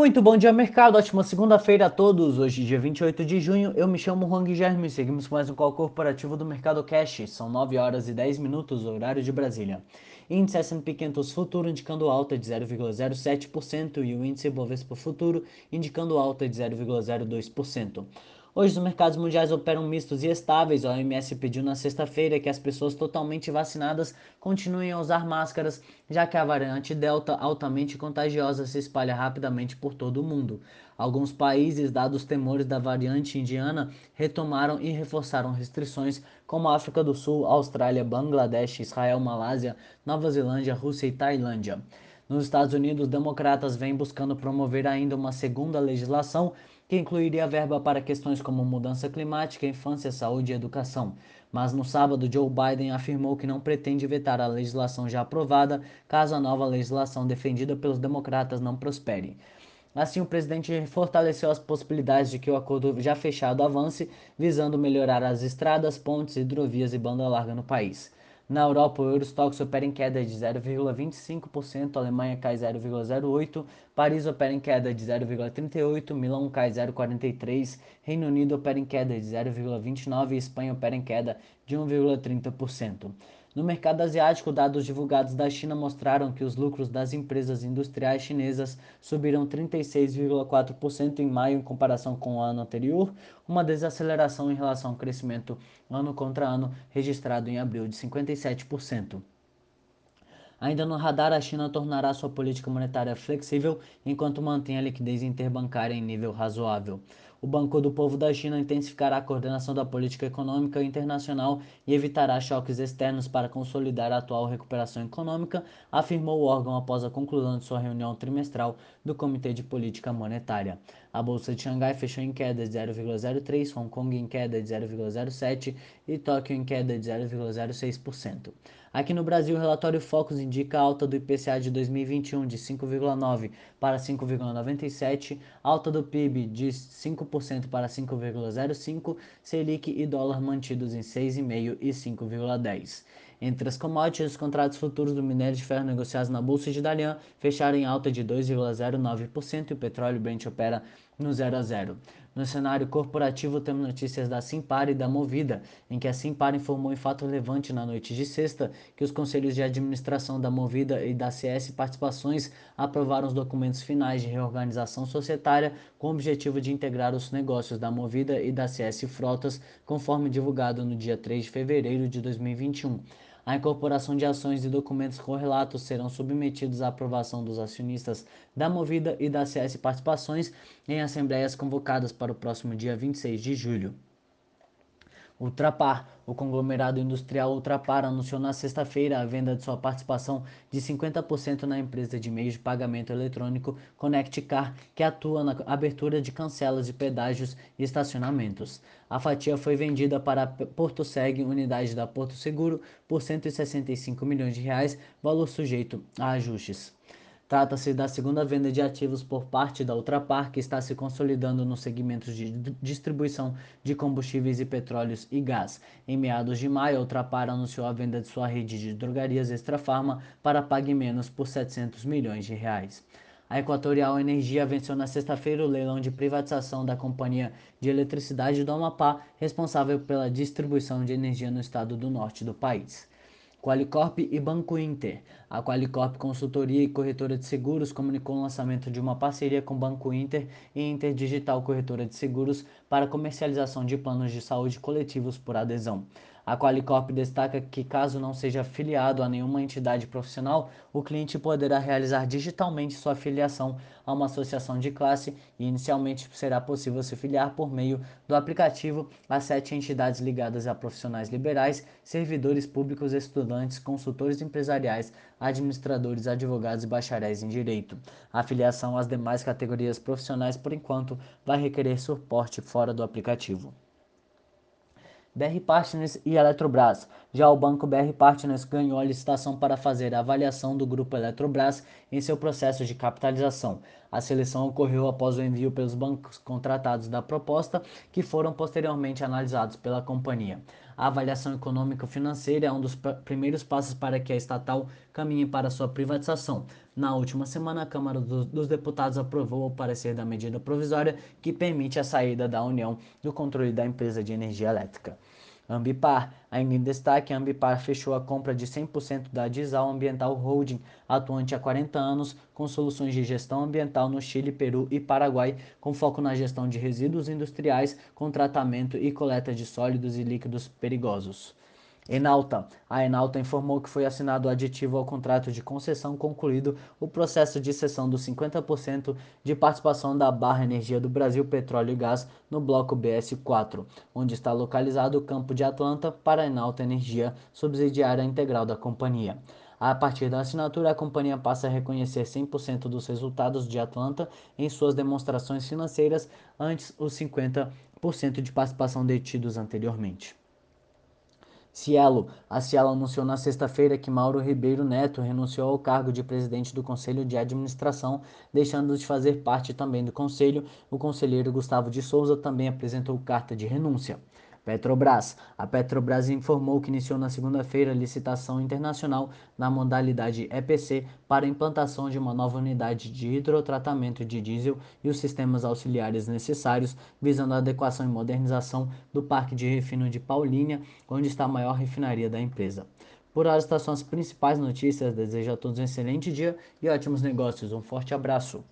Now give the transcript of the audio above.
Muito bom dia, mercado. Ótima segunda-feira a todos. Hoje, dia 28 de junho, eu me chamo Juan Guilherme e seguimos com mais um call corporativo do Mercado Cash. São 9 horas e 10 minutos, horário de Brasília. Índice S&P 500 Futuro indicando alta de 0,07% e o índice Bovespa Futuro indicando alta de 0,02%. Hoje os mercados mundiais operam mistos e estáveis. A OMS pediu na sexta-feira que as pessoas totalmente vacinadas continuem a usar máscaras, já que a variante Delta, altamente contagiosa, se espalha rapidamente por todo o mundo. Alguns países, dados os temores da variante indiana, retomaram e reforçaram restrições, como a África do Sul, Austrália, Bangladesh, Israel, Malásia, Nova Zelândia, Rússia e Tailândia. Nos Estados Unidos, democratas vêm buscando promover ainda uma segunda legislação que incluiria verba para questões como mudança climática, infância, saúde e educação. Mas no sábado, Joe Biden afirmou que não pretende vetar a legislação já aprovada caso a nova legislação defendida pelos democratas não prospere. Assim, o presidente fortaleceu as possibilidades de que o acordo já fechado avance, visando melhorar as estradas, pontes, hidrovias e banda larga no país. Na Europa, o Eurostox opera em queda de 0,25%, Alemanha cai 0,08%, Paris opera em queda de 0,38%, Milão cai 0,43%, Reino Unido opera em queda de 0,29% e Espanha opera em queda de 1,30%. No mercado asiático, dados divulgados da China mostraram que os lucros das empresas industriais chinesas subiram 36,4% em maio em comparação com o ano anterior, uma desaceleração em relação ao crescimento ano contra ano registrado em abril de 57%. Ainda no radar, a China tornará sua política monetária flexível enquanto mantém a liquidez interbancária em nível razoável. O Banco do Povo da China intensificará a coordenação da política econômica internacional e evitará choques externos para consolidar a atual recuperação econômica, afirmou o órgão após a conclusão de sua reunião trimestral do Comitê de Política Monetária. A bolsa de Xangai fechou em queda de 0,03, Hong Kong em queda de 0,07 e Tóquio em queda de 0,06%. Aqui no Brasil, o relatório Focus indica alta do IPCA de 2021 de 5,9 para 5,97, alta do PIB de 5% para 5,05, Selic e dólar mantidos em 6,5 e 5,10. Entre as commodities, os contratos futuros do minério de ferro negociados na Bolsa de Dalian fecharam em alta de 2,09% e o petróleo Brent opera no 0 a 0. No cenário corporativo, temos notícias da Simpar e da Movida, em que a Simpar informou em fato relevante na noite de sexta que os conselhos de administração da Movida e da CS Participações aprovaram os documentos finais de reorganização societária com o objetivo de integrar os negócios da Movida e da CS Frotas, conforme divulgado no dia 3 de fevereiro de 2021. A incorporação de ações e documentos correlatos serão submetidos à aprovação dos acionistas da Movida e da CS Participações em assembleias convocadas para o próximo dia 26 de julho. Ultrapar. O conglomerado industrial Ultrapar anunciou na sexta-feira a venda de sua participação de 50% na empresa de meios de pagamento eletrônico ConnectCar, que atua na abertura de cancelas de pedágios e estacionamentos. A fatia foi vendida para a Porto Seg, unidade da Porto Seguro, por 165 milhões de reais, valor sujeito a ajustes. Trata-se da segunda venda de ativos por parte da Ultrapar, que está se consolidando nos segmentos de distribuição de combustíveis e petróleos e gás. Em meados de maio, a Ultrapar anunciou a venda de sua rede de drogarias Extra Farma para Pague Menos por 700 milhões de reais. A Equatorial Energia venceu na sexta-feira o leilão de privatização da Companhia de Eletricidade do Amapá, responsável pela distribuição de energia no estado do norte do país. Qualicorp e Banco Inter. A Qualicorp Consultoria e Corretora de Seguros comunicou o lançamento de uma parceria com Banco Inter e Inter Digital Corretora de Seguros para comercialização de planos de saúde coletivos por adesão. A Qualicorp destaca que, caso não seja afiliado a nenhuma entidade profissional, o cliente poderá realizar digitalmente sua filiação a uma associação de classe e, inicialmente, será possível se filiar por meio do aplicativo a sete entidades ligadas a profissionais liberais, servidores públicos, estudantes, consultores empresariais, administradores, advogados e bacharéis em direito. A filiação às demais categorias profissionais, por enquanto, vai requerer suporte fora do aplicativo. BR Partners e Eletrobras. Já o banco BR Partners ganhou a licitação para fazer a avaliação do grupo Eletrobras em seu processo de capitalização. A seleção ocorreu após o envio pelos bancos contratados da proposta, que foram posteriormente analisados pela companhia. A avaliação econômico-financeira é um dos primeiros passos para que a estatal caminhe para sua privatização. Na última semana, a Câmara dos Deputados aprovou o parecer da medida provisória que permite a saída da União do controle da empresa de energia elétrica. Ambipar. Ainda em destaque, a Ambipar fechou a compra de 100% da Dizal Ambiental Holding, atuante há 40 anos, com soluções de gestão ambiental no Chile, Peru e Paraguai, com foco na gestão de resíduos industriais, com tratamento e coleta de sólidos e líquidos perigosos. Enalta. A Enalta informou que foi assinado o aditivo ao contrato de concessão concluído o processo de cessão dos 50% de participação da Barra Energia do Brasil Petróleo e Gás no bloco BS4, onde está localizado o campo de Atlanta para a Enalta Energia, subsidiária integral da companhia. A partir da assinatura, a companhia passa a reconhecer 100% dos resultados de Atlanta em suas demonstrações financeiras, antes os 50% de participação detidos anteriormente. Cielo. A Cielo anunciou na sexta-feira que Mauro Ribeiro Neto renunciou ao cargo de presidente do Conselho de Administração, deixando de fazer parte também do conselho. O conselheiro Gustavo de Souza também apresentou carta de renúncia. Petrobras. A Petrobras informou que iniciou na segunda-feira a licitação internacional na modalidade EPC para implantação de uma nova unidade de hidrotratamento de diesel e os sistemas auxiliares necessários, visando a adequação e modernização do parque de refino de Paulínia, onde está a maior refinaria da empresa. Por hora, estas são as principais notícias. Desejo a todos um excelente dia e ótimos negócios. Um forte abraço.